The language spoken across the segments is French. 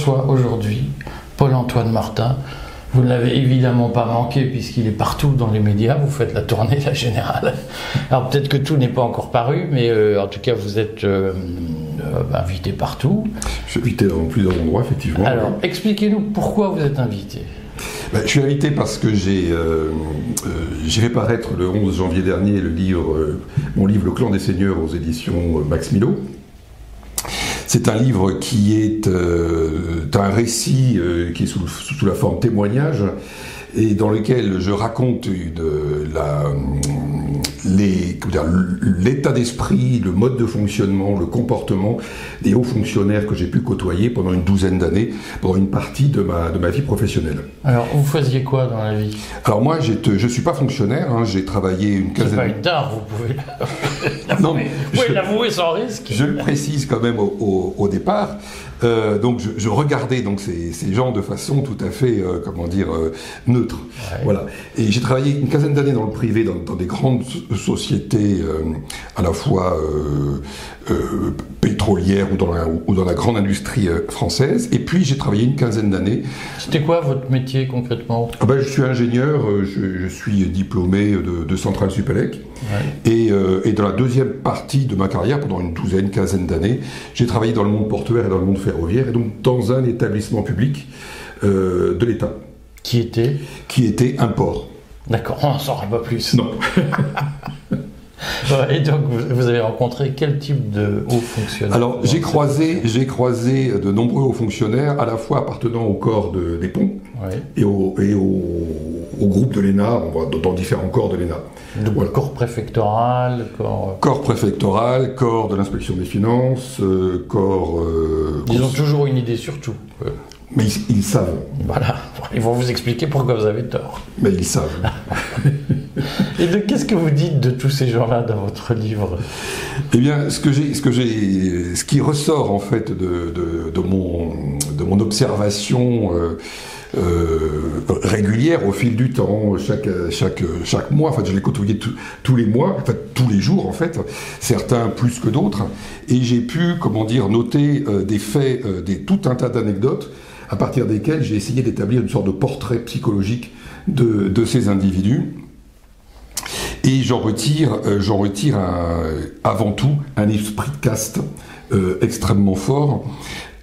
Je reçois aujourd'hui Paul-Antoine Martin. Vous ne l'avez évidemment pas manqué puisqu'il est partout dans les médias, vous faites la tournée, la générale. Alors peut-être que tout n'est pas encore paru, mais euh, en tout cas vous êtes euh, euh, invité partout. Je suis invité dans plusieurs endroits, effectivement. Alors expliquez-nous pourquoi vous êtes invité. Ben, je suis invité parce que j'ai fait paraître le 11 janvier dernier le livre, mon livre Le clan des seigneurs aux éditions Max Milo. C'est un livre qui est euh, un récit euh, qui est sous, la forme témoignage et dans lequel je raconte l'état d'esprit, le mode de fonctionnement, le comportement des hauts fonctionnaires que j'ai pu côtoyer pendant une douzaine d'années, pendant une partie de ma, de ma vie professionnelle. Alors, vous faisiez quoi dans la vie? Alors moi, je ne suis pas fonctionnaire, hein, j'ai travaillé une quinzaine... C'est pas une tare, vous pouvez l'avouer sans risque. Je le précise quand même au, au départ. Euh, donc je, regardais donc ces, gens de façon tout à fait, euh, comment dire, euh, neutre. Voilà. Et j'ai travaillé une quinzaine d'années dans le privé, dans, des grandes sociétés à la fois pétrolières ou dans, la, ou dans la grande industrie française. Et puis j'ai travaillé une quinzaine d'années. C'était quoi votre métier concrètement? Ah ben, Je suis ingénieur, je, suis diplômé de, de Centrale Supélec. Et, et, dans la deuxième partie de ma carrière, pendant une douzaine, quinzaine d'années, j'ai travaillé dans le monde portuaire et dans le monde ferroviaire, et donc dans un établissement public euh, de l'État. Qui était? Qui était un port. D'accord, on n'en saura pas plus. Non. et donc, vous avez rencontré quel type de hauts fonctionnaires Alors, j'ai croisé, j'ai croisé de nombreux hauts fonctionnaires, à la fois appartenant au corps des ponts et, au, et au, groupe de l'ENA, dans différents corps de l'ENA. Donc, corps préfectoral, corps... Euh, corps préfectoral, corps de l'inspection des finances, euh, corps... Euh, ils ont toujours une idée sur tout. Mais ils, savent. Voilà, ils vont vous expliquer pourquoi vous avez tort. Mais ils savent. Et qu'est-ce que vous dites de tous ces gens-là dans votre livre? Eh bien, ce que j'ai, ce qui ressort en fait de, mon, observation. Euh, régulière au fil du temps, chaque, mois. Enfin, je l'ai côtoyé tous les mois, enfin tous les jours en fait, certains plus que d'autres. Et j'ai pu, comment dire, noter euh, des faits, euh, tout un tas d'anecdotes à partir desquelles j'ai essayé d'établir une sorte de portrait psychologique de ces individus. Et j'en retire, j'en retire avant tout un esprit de caste extrêmement fort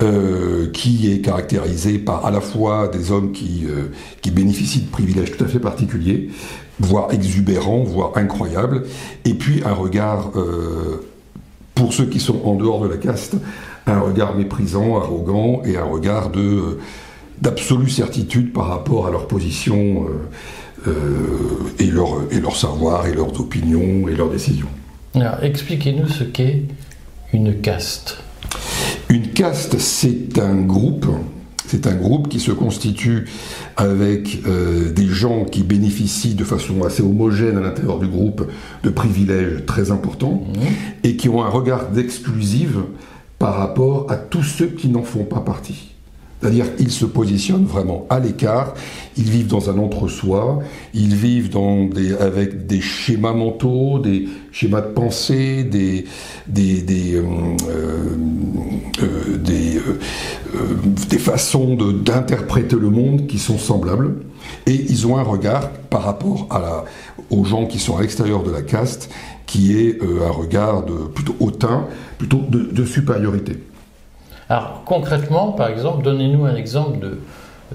euh, qui est caractérisé par à la fois des hommes qui, euh, qui bénéficient de privilèges tout à fait particuliers, voire exubérants, voire incroyables, et puis un regard, euh, pour ceux qui sont en dehors de la caste, un regard méprisant, arrogant, et un regard d'absolue certitude par rapport à leur position et, leur, et leur savoir, et leurs opinions, et leurs décisions. Alors, expliquez-nous ce qu'est une caste. Une caste, c'est un groupe, c'est un groupe qui se constitue avec euh, des gens qui bénéficient de façon assez homogène à l'intérieur du groupe de privilèges très importants mmh. et qui ont un regard d'exclusive par rapport à tous ceux qui n'en font pas partie. C'est-à-dire qu'ils se positionnent vraiment à l'écart, ils vivent dans un entre-soi, ils vivent avec des schémas mentaux, des schémas de pensée, des, euh, euh, euh, façons d'interpréter le monde qui sont semblables. Et ils ont un regard par rapport aux gens qui sont à l'extérieur de la caste qui est un regard de, plutôt hautain, plutôt de supériorité. Alors concrètement, par exemple, donnez-nous un exemple de,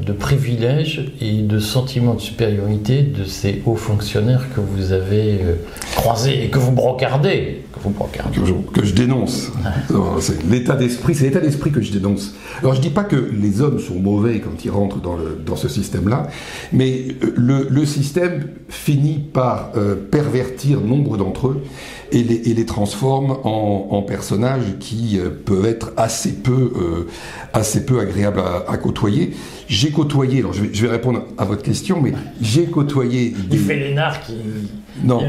de privilèges et de sentiment de supériorité de ces hauts fonctionnaires que vous avez euh, croisés et que vous brocardez. Que, vous que, je, dénonce. C'est l'état d'esprit, c'est l'état d'esprit que je dénonce. Alors je ne dis pas que les hommes sont mauvais quand ils rentrent dans, le, dans ce système-là, mais euh, le, le, système finit par euh, pervertir nombre d'entre eux et les, et les transforme en, en, personnages qui peuvent être assez peu, assez peu agréables à, à côtoyer. J'ai côtoyé, alors je vais, répondre à votre question, mais j'ai côtoyé. Des, il fait l'énard qui non.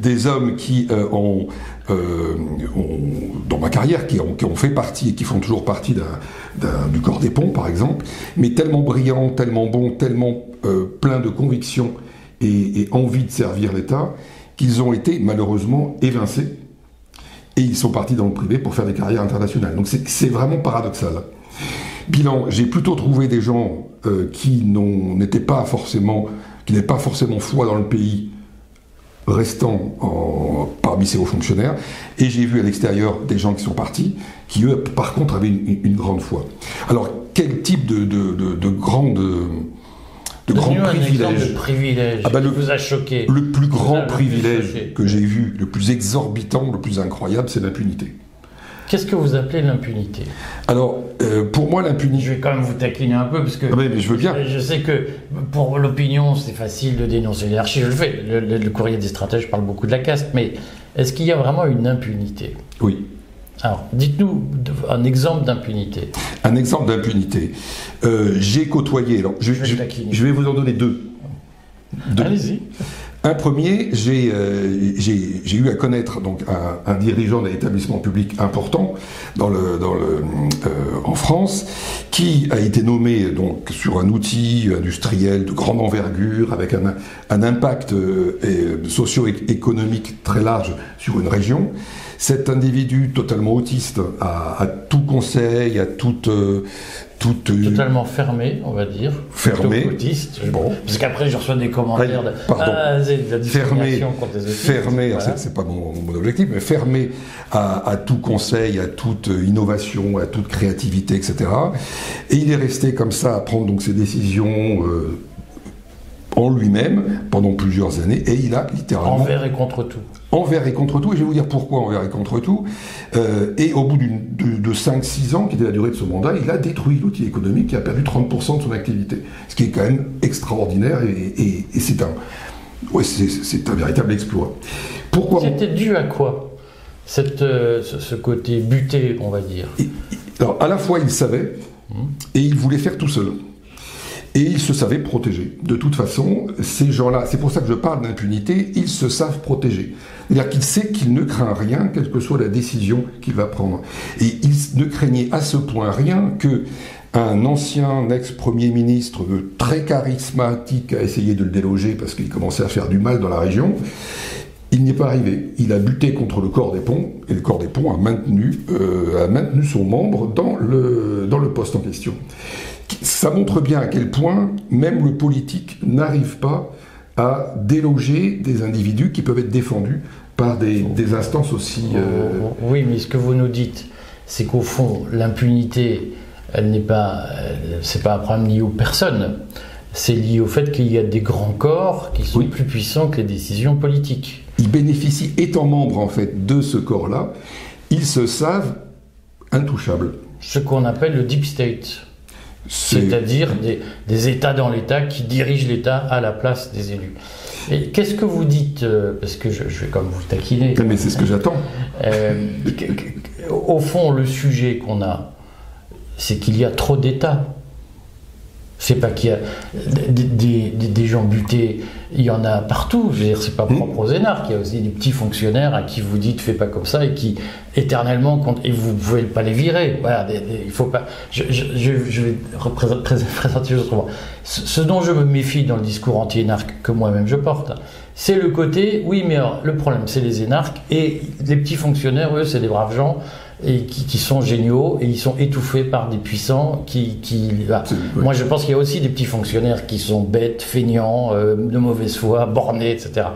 Des hommes qui euh, euh, ont, dans ma carrière, qui ont, qui ont, fait partie et qui font toujours partie du corps des ponts, par exemple, mais tellement brillants, tellement bons, tellement euh, pleins de conviction et, et envie de servir l'État, qu'ils ont été malheureusement évincés et ils sont partis dans le privé pour faire des carrières internationales. Donc c'est vraiment paradoxal. Bilan, j'ai plutôt trouvé des gens euh, qui n'étaient pas forcément, qui n'avaient pas forcément foi dans le pays, restant en, parmi ces hauts fonctionnaires, et j'ai vu à l'extérieur des gens qui sont partis, qui eux, par contre, avaient une, grande foi. Alors, quel type de, de, de, de grande de grands privilèges. Ah bah le, vous a choqué. Le plus grand privilège que j'ai vu, le plus exorbitant, le plus incroyable, c'est l'impunité. Qu'est-ce que vous appelez l'impunité? Alors, euh, pour moi, l'impunité. Je vais quand même vous taquiner un peu parce que. Ah mais je veux bien. Je, sais que pour l'opinion, c'est facile de dénoncer l'hierarchie. Je le fais. Le, courrier des stratèges parle beaucoup de la caste, mais est-ce qu'il y a vraiment une impunité? Oui. Alors, dites-nous un exemple d'impunité. Un exemple d'impunité. Euh, j'ai côtoyé. Alors, je, je, vais vous en donner deux. Allez-y. Un premier, euh, j'ai eu à connaître donc un, un dirigeant d'un établissement public important dans le, dans le, euh, en France, qui a été nommé donc sur un outil industriel de grande envergure avec un, un impact socio-économique très large sur une région. Cet individu totalement autiste à, tout conseil, à toute, euh, toute euh, totalement fermé, on va dire. Fermé. Autiste. Bon. Parce qu'après, je reçois des commentaires de pardon. Ah, fermé, contre les autistes. Fermé, c'est pas mon, objectif, mais fermé à, tout conseil, à toute innovation, à toute créativité, etc. Et il est resté comme ça à prendre donc ses décisions. Euh, en lui-même pendant plusieurs années et il a littéralement envers et contre tout envers et contre tout, et je vais vous dire pourquoi envers et contre tout. Euh, et au bout de, de 5-6 ans, qui était la durée de ce mandat, il a détruit l'outil économique qui a perdu 30% de son activité. Ce qui est quand même extraordinaire, et, c'est un, ouais, c'est un véritable exploit. Pourquoi C'était dû à quoi cette, euh, ce, côté buté, on va dire? Alors, à la fois, il savait, hum. et il voulait faire tout seul. Et ils se savaient protégés. De toute façon, ces gens-là, c'est pour ça que je parle d'impunité, ils se savent protéger. C'est-à-dire qu'il sait qu'il ne craint rien, quelle que soit la décision qu'il va prendre. Et il ne craignait à ce point rien que un ancien ex-premier ministre très charismatique a essayé de le déloger parce qu'il commençait à faire du mal dans la région. Il n'y est pas arrivé. Il a buté contre le corps des ponts et le corps des ponts a maintenu, euh, son membre dans le poste en question ça montre bien à quel point même le politique n'arrive pas à déloger des individus qui peuvent être défendus par des, instances aussi... Euh, oui, mais ce que vous nous dites, c'est qu'au fond, l'impunité, elle n'est pas... C'est pas un problème lié aux personnes. C'est lié au fait qu'il y a des grands corps qui sont plus puissants que les décisions politiques. Ils bénéficient, étant membres en fait de ce corps-là, ils se savent intouchables. Ce qu'on appelle le deep state. C'est-à-dire des, États dans l'État qui dirigent l'État à la place des élus. Et qu'est-ce que vous dites euh, Parce que je, vais comme vous taquiner. Mais c'est ce que j'attends. Euh, au fond, le sujet qu'on a, c'est qu'il y a trop d'États. C'est pas qu'il y a des, gens butés, il y en a partout. Je veux dire, c'est pas hmm. propre aux énarques. Il y a aussi des petits fonctionnaires à qui vous dites fais pas comme ça et qui éternellement comptent. Et vous ne pouvez pas les virer. Voilà, il faut pas. Je, vais présenter autrement. Ce, dont je me méfie dans le discours anti-énarque que moi-même je porte, c'est le côté oui, mais le problème, c'est les énarques et les petits fonctionnaires, eux, c'est des braves gens et qui, sont géniaux et ils sont étouffés par des puissants qui. qui Moi, je pense qu'il y a aussi des petits fonctionnaires qui sont bêtes, feignants, euh, de mauvaise foi, bornés, etc.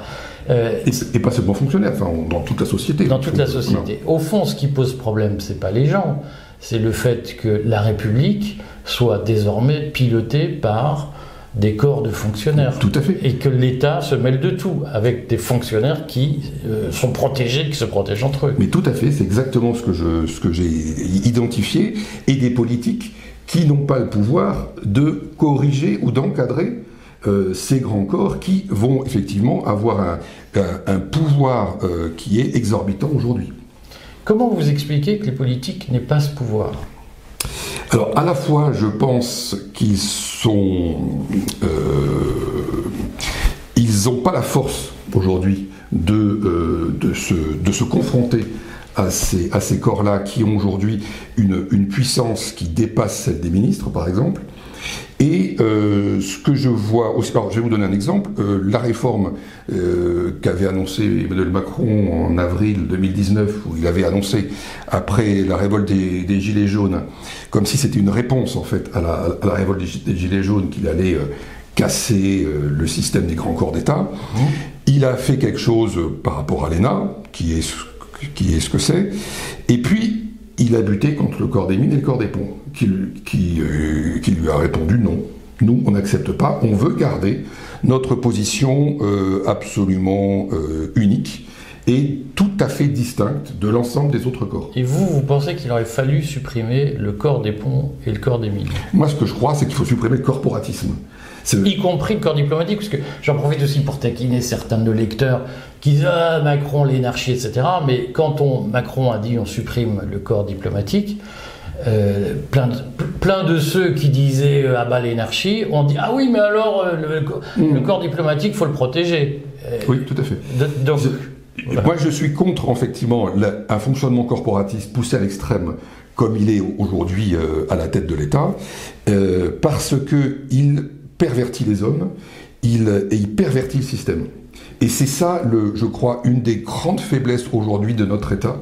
Euh, et, pas seulement fonctionnaires, enfin, dans toute la société. Dans toute la société. Au fond, ce qui pose problème, c'est pas les gens, c'est le fait que la République soit désormais pilotée par des corps de fonctionnaires. Tout à fait. Et que l'État se mêle de tout, avec des fonctionnaires qui euh, sont protégés, qui se protègent entre eux. Mais tout à fait, c'est exactement ce que, je, ce que j'ai identifié, et des politiques qui n'ont pas le pouvoir de corriger ou d'encadrer euh, ces grands corps qui vont effectivement avoir un, un, pouvoir euh, qui est exorbitant aujourd'hui. Comment vous expliquez que les politiques n'aient pas ce pouvoir? Alors, à la fois, je pense qu'ils sont. Euh, ils n'ont pas la force aujourd'hui de, euh, de, se, de se confronter à ces, à ces corps-là qui ont aujourd'hui une, une, puissance qui dépasse celle des ministres, par exemple. Et euh, ce que je vois aussi, alors je vais vous donner un exemple, euh, la réforme euh, qu'avait annoncé Emmanuel Macron en avril 2019, où il avait annoncé, après la révolte des, Gilets jaunes, comme si c'était une réponse en fait à la, à la révolte des Gilets jaunes qu'il allait casser le système des grands corps d'État. Mmh. Il a fait quelque chose par rapport à l'ENA, qui est, qui est ce que c'est, et puis il a buté contre le corps des mines et le corps des ponts, qui, qui, euh, qui lui a répondu non. Nous, on n'accepte pas, on veut garder notre position euh, absolument euh, unique et tout à fait distincte de l'ensemble des autres corps. Et vous, vous pensez qu'il aurait fallu supprimer le corps des ponts et le corps des mines? Moi, ce que je crois, c'est qu'il faut supprimer le corporatisme. Y compris le corps diplomatique, parce que j'en profite aussi pour taquiner certains de nos lecteurs qui disent ah, Macron, l'énarchie, etc. Mais quand on, Macron a dit on supprime le corps diplomatique, euh, plein, de, plein, de, ceux qui disaient euh, ah bah l'énarchie ont dit ah oui mais alors euh, le, mm. le, corps diplomatique faut le protéger. Euh, oui tout à fait. donc, Moi je suis contre effectivement un fonctionnement corporatiste poussé à l'extrême comme il est aujourd'hui à la tête de l'État parce que il pervertit les hommes il, et il pervertit le système. Et c'est ça, le, je crois, une des grandes faiblesses aujourd'hui de notre État,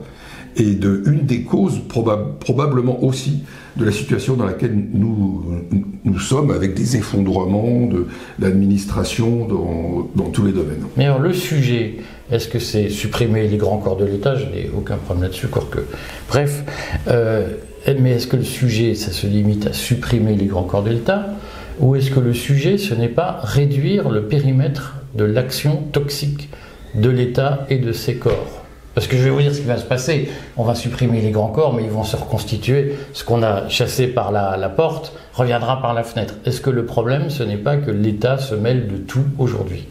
et de une des causes probablement aussi de la situation dans laquelle nous, nous sommes avec des effondrements de l'administration dans, tous les domaines. Mais alors le sujet, est-ce que c'est supprimer les grands corps de l'État? Je n'ai aucun problème là-dessus, que... Bref, euh, mais est-ce que le sujet, ça se limite à supprimer les grands corps de l'État? Ou est-ce que le sujet, ce n'est pas réduire le périmètre de l'action toxique de l'État et de ses corps? Parce que je vais vous dire ce qui va se passer. On va supprimer les grands corps, mais ils vont se reconstituer. Ce qu'on a chassé par la, la, porte reviendra par la fenêtre. Est-ce que le problème, ce n'est pas que l'État se mêle de tout aujourd'hui?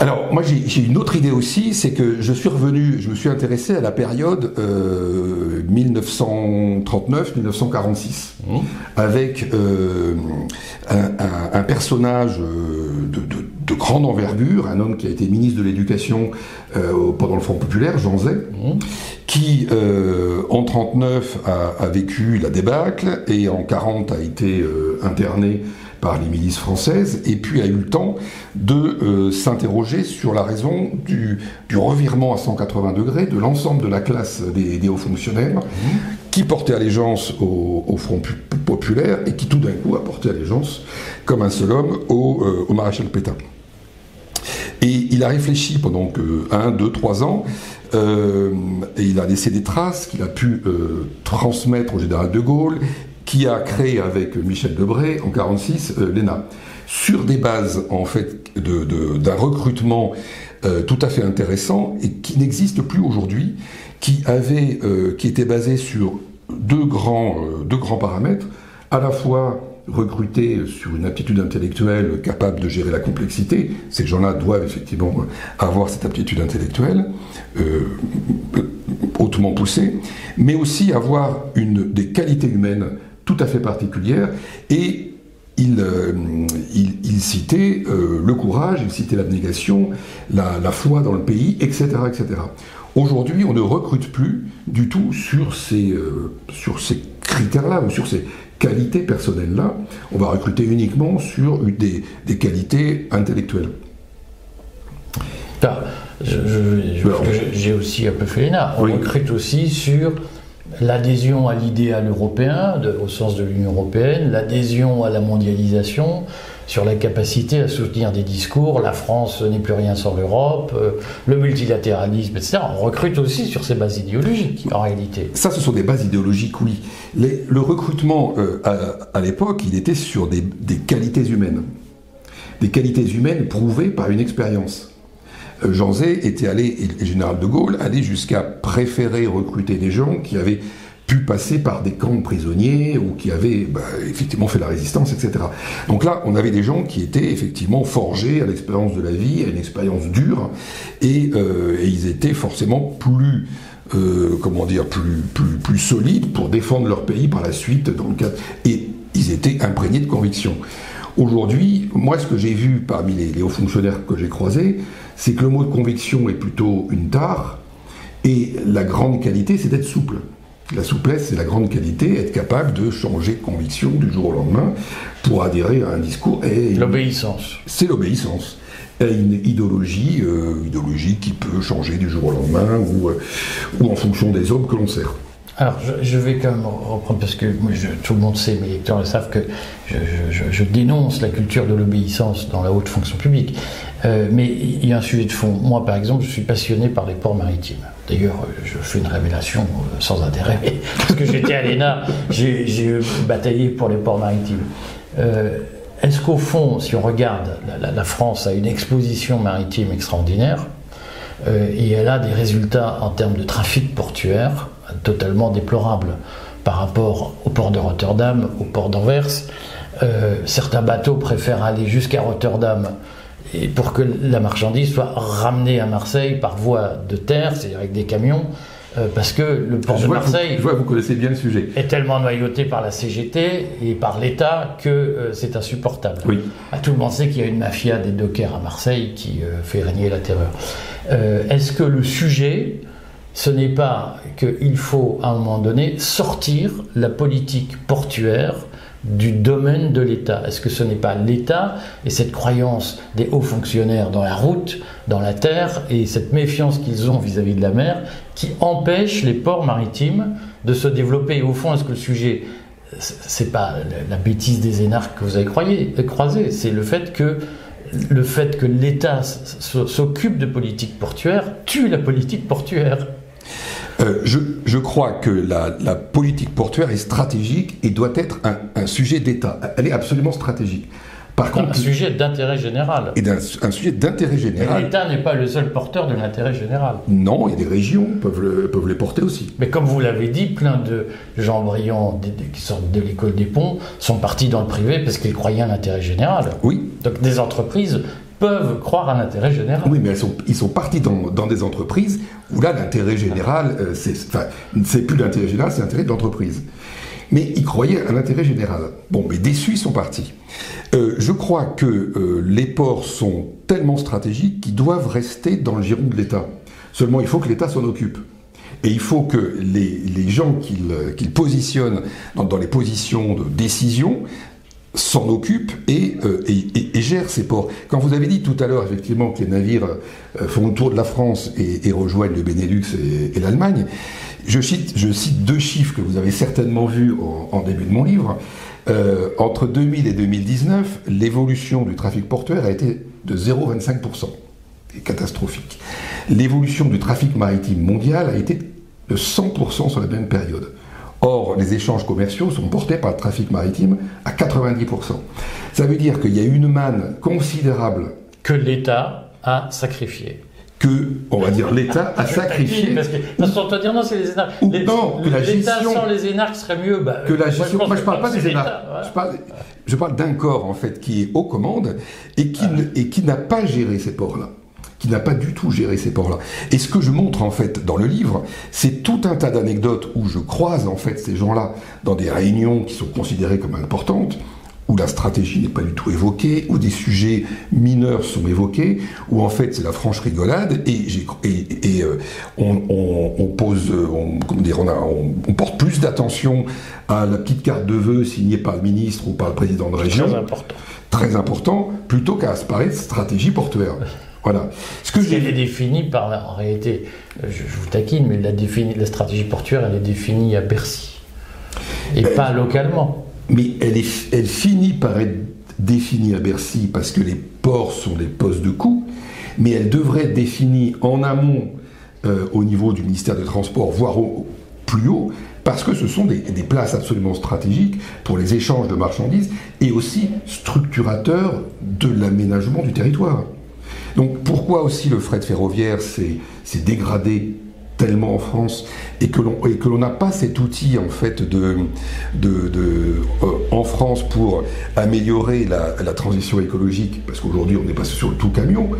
Alors, moi, j'ai une autre idée aussi, c'est que je suis revenu, je me suis intéressé à la période euh, 1939-1946, mmh. avec euh, un, un, un, personnage euh, de, de, de, grande envergure, un homme qui a été ministre de l'Éducation euh, pendant le Front populaire, Jean Zay, mmh. qui, euh, en 39 a, a, vécu la débâcle et en 40 a été euh, interné par les milices françaises, et puis a eu le temps de euh, s'interroger sur la raison du, du, revirement à 180 degrés de l'ensemble de la classe des, des hauts fonctionnaires, mmh. qui portait allégeance au, au, Front populaire et qui tout d'un coup a porté allégeance, comme un seul homme, au, euh, au maréchal Pétain. Et il a réfléchi pendant que 1, 2, 3 ans, euh, et il a laissé des traces qu'il a pu euh, transmettre au général de Gaulle, qui a créé avec Michel Debré en 46 euh, l'ENA. Sur des bases en fait d'un recrutement tout à fait intéressant et qui n'existe plus aujourd'hui, qui qui était basé sur deux deux grands paramètres, à la fois recruter sur une aptitude intellectuelle capable de gérer la complexité. Ces gens-là doivent effectivement avoir cette aptitude intellectuelle euh, hautement poussée, mais aussi avoir une, des qualités humaines tout à fait particulière et il, euh, citait euh, le courage, il citait l'abnégation, la, la, foi dans le pays, etc. etc. Aujourd'hui, on ne recrute plus du tout sur ces, euh, sur ces critères-là ou sur ces qualités personnelles-là. On va recruter uniquement sur des, des qualités intellectuelles. J'ai aussi un peu fait l'ENA. On oui. recrute aussi sur l'adhésion à l'idéal européen, de, au sens de l'Union européenne, l'adhésion à la mondialisation, sur la capacité à soutenir des discours, la France n'est plus rien sans l'Europe, euh, le multilatéralisme, etc. On recrute aussi sur ces bases idéologiques, en réalité. Ça, ce sont des bases idéologiques, oui. Le recrutement, euh, à, l'époque, il était sur des, qualités humaines. Des qualités humaines prouvées par une expérience. Jean Zay était allé, et le général de Gaulle, allait jusqu'à préférer recruter des gens qui avaient pu passer par des camps de prisonniers ou qui avaient bah, effectivement fait la résistance, etc. Donc là, on avait des gens qui étaient effectivement forgés à l'expérience de la vie, à une expérience dure, et, euh, ils étaient forcément plus euh, comment dire, plus, plus, plus solides pour défendre leur pays par la suite dans le cadre. Et ils étaient imprégnés de conviction. Aujourd'hui, moi, ce que j'ai vu parmi les, les hauts fonctionnaires que j'ai croisés, c'est que le mot de conviction est plutôt une tare, et la grande qualité, c'est d'être souple. La souplesse, c'est la grande qualité, être capable de changer de conviction du jour au lendemain pour adhérer à un discours. L'obéissance. C'est l'obéissance. À une idéologie, euh, idéologie qui peut changer du jour au lendemain ou, euh, ou en fonction des hommes que l'on sert. Alors, je, vais quand même reprendre, parce que moi, tout le monde sait, mes lecteurs le savent, que je, dénonce la culture de l'obéissance dans la haute fonction publique. Euh, mais il y a un sujet de fond. Moi, par exemple, je suis passionné par les ports maritimes. D'ailleurs, je fais une révélation euh, sans intérêt, parce que j'étais à l'ENA, j'ai bataillé pour les ports maritimes. Euh, est-ce qu'au fond, si on regarde, la, France a une exposition maritime extraordinaire, et elle a des résultats en termes de trafic portuaire totalement déplorables par rapport au port de Rotterdam, au port d'Anvers. certains bateaux préfèrent aller jusqu'à Rotterdam et pour que la marchandise soit ramenée à Marseille par voie de terre, c'est-à-dire avec des camions, euh, parce que le port de Marseille je vois, vous connaissez bien le sujet. est tellement noyauté par la CGT et par l'État que euh, c'est insupportable. Oui. À tout le monde sait qu'il y a une mafia des dockers à Marseille qui euh, fait régner la terreur. Est-ce que le sujet, ce n'est pas qu'il faut à un moment donné sortir la politique portuaire du domaine de l'État Est-ce que ce n'est pas l'État et cette croyance des hauts fonctionnaires dans la route, dans la terre, et cette méfiance qu'ils ont vis-à-vis de la mer, qui empêche les ports maritimes de se développer? Et au fond, est-ce que le sujet, c'est pas la bêtise des énarques que vous avez croisé, c'est le fait que le fait que l'État s'occupe de politique portuaire tue la politique portuaire? Euh, je, crois que la, politique portuaire est stratégique et doit être un, sujet d'État. Elle est absolument stratégique. Par contre, un sujet d'intérêt général. Et un, sujet d'intérêt général. L'État n'est pas le seul porteur de l'intérêt général. Non, et des régions peuvent, peuvent les porter aussi. Mais comme vous l'avez dit, plein de gens brillants qui sortent de l'école des ponts sont partis dans le privé parce qu'ils croyaient à l'intérêt général. Oui. Donc des entreprises peuvent croire à l'intérêt général. Oui, mais ils sont partis dans, des entreprises où là, l'intérêt général, euh, c'est plus l'intérêt général, c'est l'intérêt de l'entreprise. Mais ils croyaient à l'intérêt général. Bon, mais déçus, ils sont partis. Euh, je crois que euh, les ports sont tellement stratégiques qu'ils doivent rester dans le giron de l'État. Seulement, il faut que l'État s'en occupe. Et il faut que les, gens qu'ils positionnent dans, les positions de décision s'en occupe euh, et, et, gère ces ports. Quand vous avez dit tout à l'heure effectivement que les navires euh, font le tour de la France et, rejoignent le Benelux et, l'Allemagne, je cite, je cite deux chiffres que vous avez certainement vus en, début de mon livre. Euh, entre 2000 et 2019, l'évolution du trafic portuaire a été de 0,25%. C'est catastrophique. L'évolution du trafic maritime mondial a été de 100% sur la même période. Or, les échanges commerciaux sont portés par le trafic maritime à 90%. Ça veut dire qu'il y a une manne considérable. Que l'État a sacrifié que, on va dire, l'État a sacrifié. Parce que, parce qu'on dire non, c'est les énarques. non, que la gestion. sans les énarques serait mieux. Bah, que la gestion. Moi, je, ne parle pas des énarques. Je parle, d'un corps, en fait, qui est aux commandes et qui, ah. et qui n'a pas géré ces ports-là qui n'a pas du tout géré ces ports-là. Et ce que je montre en fait dans le livre, c'est tout un tas d'anecdotes où je croise en fait ces gens-là dans des réunions qui sont considérées comme importantes, où la stratégie n'est pas du tout évoquée, où des sujets mineurs sont évoqués, où en fait c'est la franche rigolade et, et, euh, on, pose, on, comment dire, on, on, porte plus d'attention à la petite carte de vœux signée par le ministre ou par le président de région. Très important. Très important, plutôt qu'à se parler de stratégie portuaire. Voilà. Ce que j'ai défini par, en réalité, je, vous taquine, mais la, la stratégie portuaire, elle est définie à Bercy et ben, pas localement. Mais elle, est, elle finit par être définie à Bercy parce que les ports sont des postes de coût, mais elle devrait être définie en amont euh, au niveau du ministère des Transports, voire plus haut, parce que ce sont des, des, places absolument stratégiques pour les échanges de marchandises et aussi structurateurs de l'aménagement du territoire. Donc pourquoi aussi le fret ferroviaire s'est dégradé tellement en France et que l'on n'a pas cet outil en fait de, de, euh, en France pour améliorer la, transition écologique? Parce qu'aujourd'hui on est passé sur le tout camion.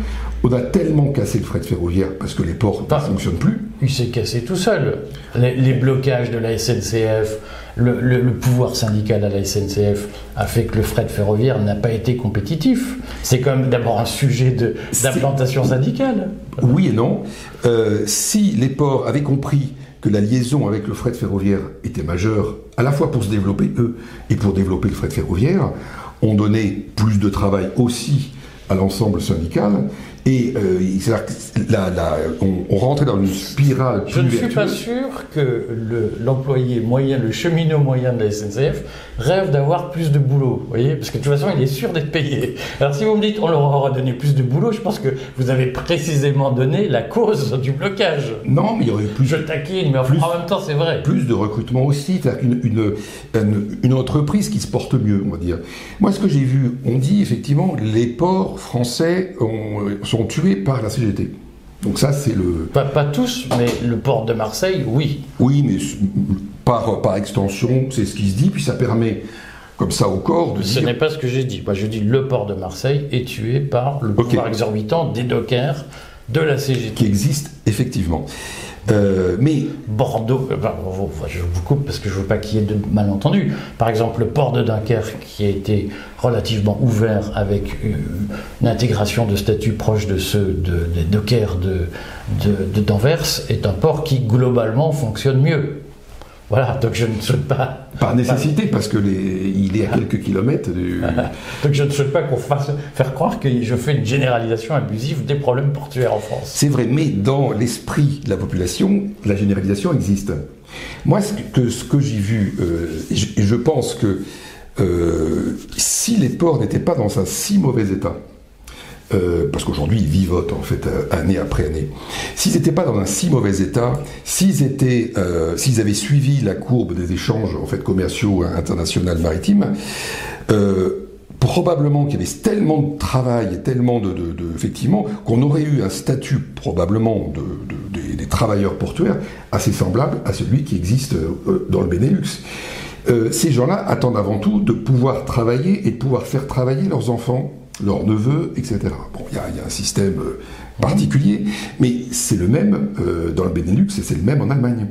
On a tellement cassé le fret ferroviaire parce que les ports ne fonctionnent plus. Il s'est cassé tout seul. Les blocages de la SNCF le, pouvoir syndical à la SNCF a fait que le fret ferroviaire n'a pas été compétitif. C'est quand même d'abord un sujet d'implantation syndicale. Oui et non. Euh, si les ports avaient compris que la liaison avec le fret ferroviaire était majeure, à la fois pour se développer eux et pour développer le fret ferroviaire, on donnait plus de travail aussi à l'ensemble syndical Et euh, on, on rentrait dans une spirale Je ne suis pas sûr que le- l'employé moyen, le cheminot moyen de la SNCF rêve d'avoir plus de boulot, vous voyez Parce que de toute façon, il est sûr d'être payé. Alors si vous me dites on leur aura donné plus de boulot, je pense que vous avez précisément donné la cause du blocage. Non, mais il y aurait eu plus Je taquine, mais Plus- en même temps, c'est vrai. plus de recrutement aussi, c'est-à-dire qu'une une, une, une entreprise qui se porte mieux, on va dire. Moi, ce que j'ai vu, on dit effectivement, les ports français ont- sont tués par la CGT. Donc ça, c'est le... Pas, pas tous, mais le port de Marseille, oui. Oui, mais par, par extension, c'est ce qui se dit, puis ça permet, comme ça au corps, de Ce dire... n'est pas ce que j'ai dit. Moi, je dis le port de Marseille est tué par le pouvoir exorbitant des dockers de la CGT. qui existe effectivement. Euh, mais Bordeaux, euh, vous- enfin, je vous coupe parce que je veux pas qu'il y ait de malentendus. Par exemple, le port de Dunkerque, qui a été relativement ouvert avec une, une intégration de statuts proches de ceux de- des dockers de d'Anvers, est un port qui globalement fonctionne mieux. Voilà, donc je ne souhaite pas, par nécessité, parce que les, il est à quelques kilomètres du... donc je ne souhaite pas qu'on fasse faire croire que je fais une généralisation abusive des problèmes portuaires en France. C'est vrai, mais dans l'esprit de la population, la généralisation existe. Moi, ce que, ce que j'ai vu, euh, je pense que euh, si les ports n'étaient pas dans un si mauvais état, euh, parce qu'aujourd'hui ils vivotent en fait euh, année après année. S'ils n'étaient pas dans un si mauvais état, s'ils étaient, euh, s'ils avaient suivi la courbe des échanges en fait commerciaux internationaux maritimes, probablement qu'il y avait tellement de travail et tellement de, effectivement qu'on aurait eu un statut probablement de, de- des, travailleurs portuaires assez semblable à celui qui existe dans le Benelux. Ces gens-là attendent avant tout de pouvoir travailler et de pouvoir faire travailler leurs enfants, leurs neveux, etc. Bon, il y, a- il y a un système euh, particulier, mais c'est le même euh, dans le Benelux et c'est le même en Allemagne.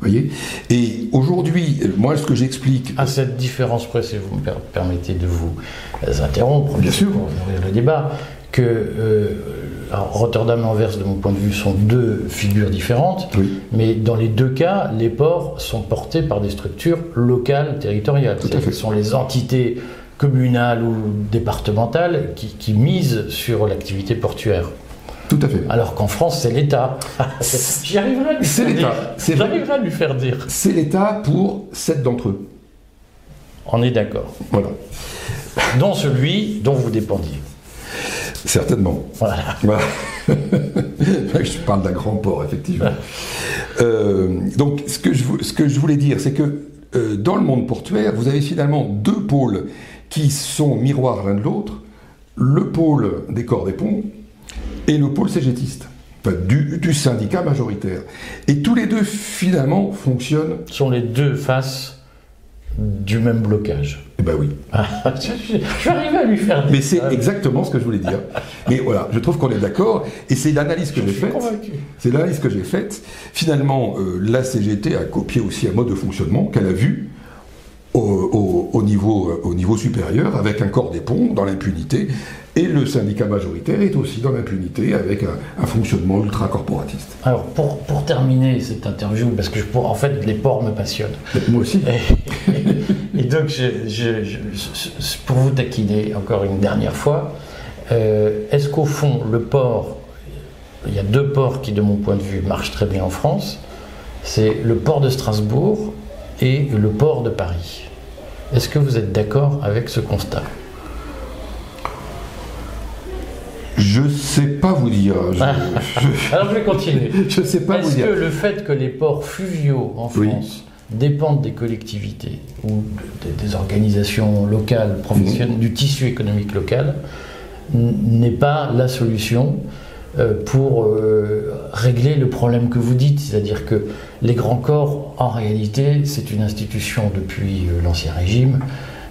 Voyez? Et aujourd'hui, moi, ce que j'explique, À cette différence près, si vous me per- permettez de vous interrompre, Bien sûr. pour ouvrir le débat, que euh, Rotterdam et Anvers, de mon point de vue, sont deux figures différentes, Oui. mais dans les deux cas, les ports sont portés par des structures locales, territoriales. Tout à C'est-à-dire fait. que Ce sont les entités communales ou départementales qui, qui misent sur l'activité portuaire. tout à fait. Alors qu'en France, c'est l'État. J'y arriverai à lui faire dire. J'arriverai à lui faire dire. C'est l'État pour sept d'entre eux. On est d'accord. Voilà. Dont celui dont vous dépendiez. Certainement. Voilà. Voilà. je parle d'un grand port, effectivement. Euh, donc, ce que, je, ce que je voulais dire, c'est que euh, dans le monde portuaire, vous avez finalement deux pôles qui sont miroirs l'un de l'autre le pôle des corps des ponts et le pôle cégétiste, du, du syndicat majoritaire. Et tous les deux, finalement, fonctionnent. sont les deux faces du même blocage. Eh ben oui. suis arrivé à lui faire Mais c'est exactement ce que je voulais dire. Mais voilà, je trouve qu'on est d'accord, et c'est l'analyse que j'ai faite. C'est l'analyse que j'ai faite. Finalement, euh, la CGT a copié aussi un mode de fonctionnement qu'elle a vu au, au- au niveau, au niveau supérieur, avec un corps des ponts dans l'impunité, et le syndicat majoritaire est aussi dans l'impunité, avec un, un fonctionnement ultra-corporatiste. Alors, pour, pour terminer cette interview, parce que je, pour- en fait, les ports me passionnent. Moi aussi. Et, et donc, je- je- je- je- pour vous taquiner encore une dernière fois, euh, est-ce qu'au fond, le port, il y a deux ports qui, de mon point de vue, marchent très bien en France, c'est le port de Strasbourg et le port de Paris. Est-ce que vous êtes d'accord avec ce constat? Je sais pas vous dire. Je, je- Alors, je vais continuer. je sais pas vous Est-ce dire. que le fait que les ports fluviaux en Oui. France dépendent des collectivités ou de- des organisations locales, professionnelles, du tissu économique local, n'est pas la solution euh, pour euh, régler le problème que vous dites, c'est-à-dire que les grands corps, en réalité, c'est une institution depuis euh, l'Ancien Régime.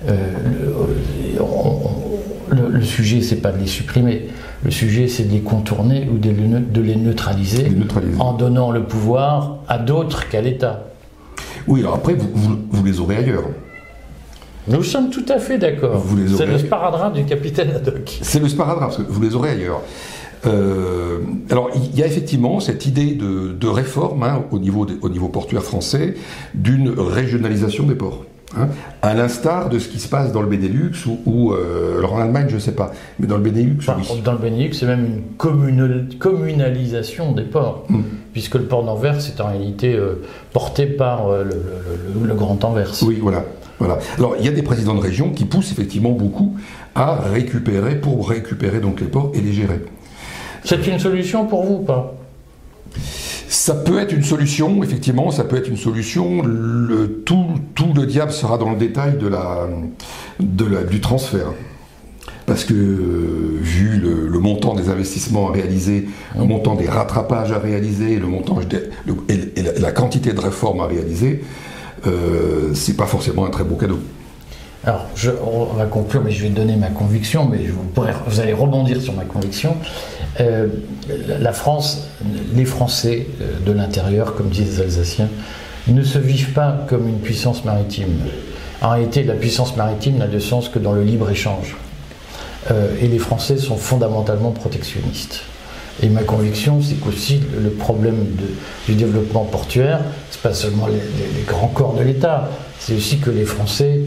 Euh, le, on- on- le- le sujet, c'est pas de les supprimer. Le sujet, c'est de les contourner ou de les, neu- de les neutraliser Les neutraliser. en donnant le pouvoir à d'autres qu'à l'État. Oui, alors après, vous, vous- vous les aurez ailleurs. Nous sommes tout à fait d'accord. C'est le sparadrap du capitaine Haddock. C'est le sparadrap, parce que vous les aurez ailleurs. Euh, alors, il y a effectivement cette idée de, de réforme hein, au, niveau des- au niveau portuaire français d'une régionalisation des ports. Hein, à l'instar de ce qui se passe dans le Benelux ou, euh, alors en Allemagne je ne sais pas, mais dans le Benelux oui. Dans le Benelux c'est même une communalisation des ports, mm. puisque le port d'Anvers est en réalité euh, porté par euh, le, Grand Anvers. Oui voilà. Voilà. Alors, il y a des présidents de région qui poussent effectivement beaucoup à récupérer, pour récupérer donc les ports et les gérer. C'est une solution pour vous ou pas? Ça peut être une solution, effectivement, ça peut être une solution. Tout, le diable sera dans le détail du transfert. Parce que, vu le, montant des investissements à réaliser, le montant des rattrapages à réaliser, et, la, quantité de réformes à réaliser, euh, c'est pas forcément un très beau cadeau. Alors, on va conclure, mais je vais donner ma conviction, mais vous, vous allez rebondir sur ma conviction. Euh, la France, les Français euh, de l'intérieur, comme disent les Alsaciens, ne se vivent pas comme une puissance maritime. En réalité, la puissance maritime n'a de sens que dans le libre-échange. Euh, et les Français sont fondamentalement protectionnistes. Et ma conviction, c'est qu'aussi le problème du développement portuaire, c'est pas seulement les, grands corps de l'État, c'est aussi que les Français,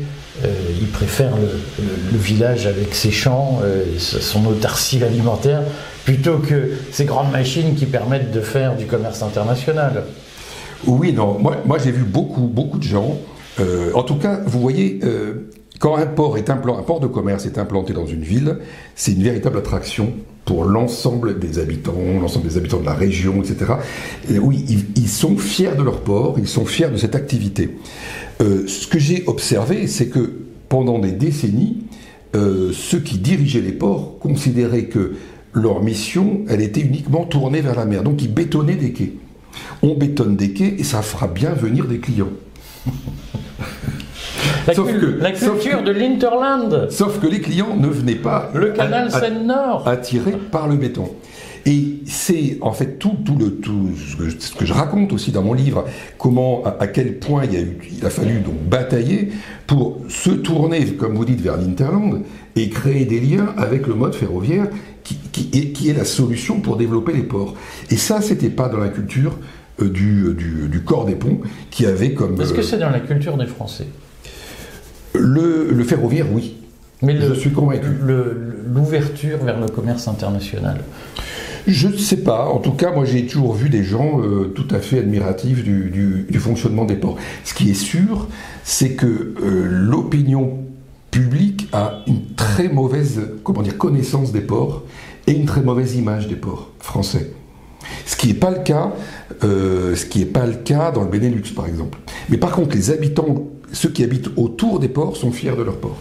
ils préfèrent le, village avec ses champs, son autarcie alimentaire, plutôt que ces grandes machines qui permettent de faire du commerce international. Oui, non, moi, j'ai vu beaucoup, beaucoup de gens, euh, en tout cas, vous voyez, euh, quand un port, est un port de commerce est implanté dans une ville, c'est une véritable attraction pour l'ensemble des habitants, l'ensemble des habitants de la région, etc. Et oui, ils, sont fiers de leur port, ils sont fiers de cette activité. Euh, ce que j'ai observé, c'est que pendant des décennies, ceux qui dirigeaient les ports considéraient que leur mission, elle était uniquement tournée vers la mer. Donc ils bétonnaient des quais. On bétonne des quais et ça fera bien venir des clients. La, sauf que, la culture de l'Interland. Sauf que les clients ne venaient pas. Le canal Seine-Nord. Attirés par le béton. Et c'est en fait tout, tout, le, tout ce que, je raconte aussi dans mon livre, comment, à, quel point il a, eu, il a fallu donc batailler pour se tourner, comme vous dites, vers l'Interland et créer des liens avec le mode ferroviaire qui, est, qui est la solution pour développer les ports. Et ça, c'était pas dans la culture euh, du, du, corps des ponts qui avait comme. Est-ce que euh, c'est dans la culture des Français? Le, le ferroviaire, oui. Mais je suis convaincu. L'ouverture vers le commerce international je ne sais pas. En tout cas, moi, j'ai toujours vu des gens euh, tout à fait admiratifs du, fonctionnement des ports. Ce qui est sûr, c'est que euh, l'opinion publique a une très mauvaise comment dire, connaissance des ports et une très mauvaise image des ports français. Ce qui n'est pas le cas, euh, ce qui n'est pas le cas dans le Benelux, par exemple. Mais par contre, les habitants, ceux qui habitent autour des ports, sont fiers de leurs ports.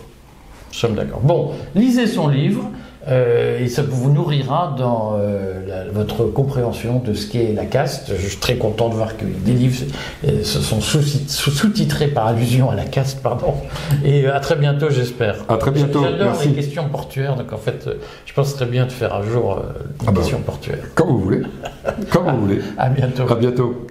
Nous sommes d'accord. Bon, lisez son livre. Euh, et ça vous nourrira dans euh, votre compréhension de ce qu'est la caste. Je suis très content de voir que des livres euh, se sont sous-titrés par allusion à la caste, pardon. Et à très bientôt, j'espère. À très bientôt. J'adore les questions portuaires, donc en fait, je pense très bien de faire un jour une ah question portuaire. Quand vous voulez. Quand vous voulez. À bientôt. À bientôt.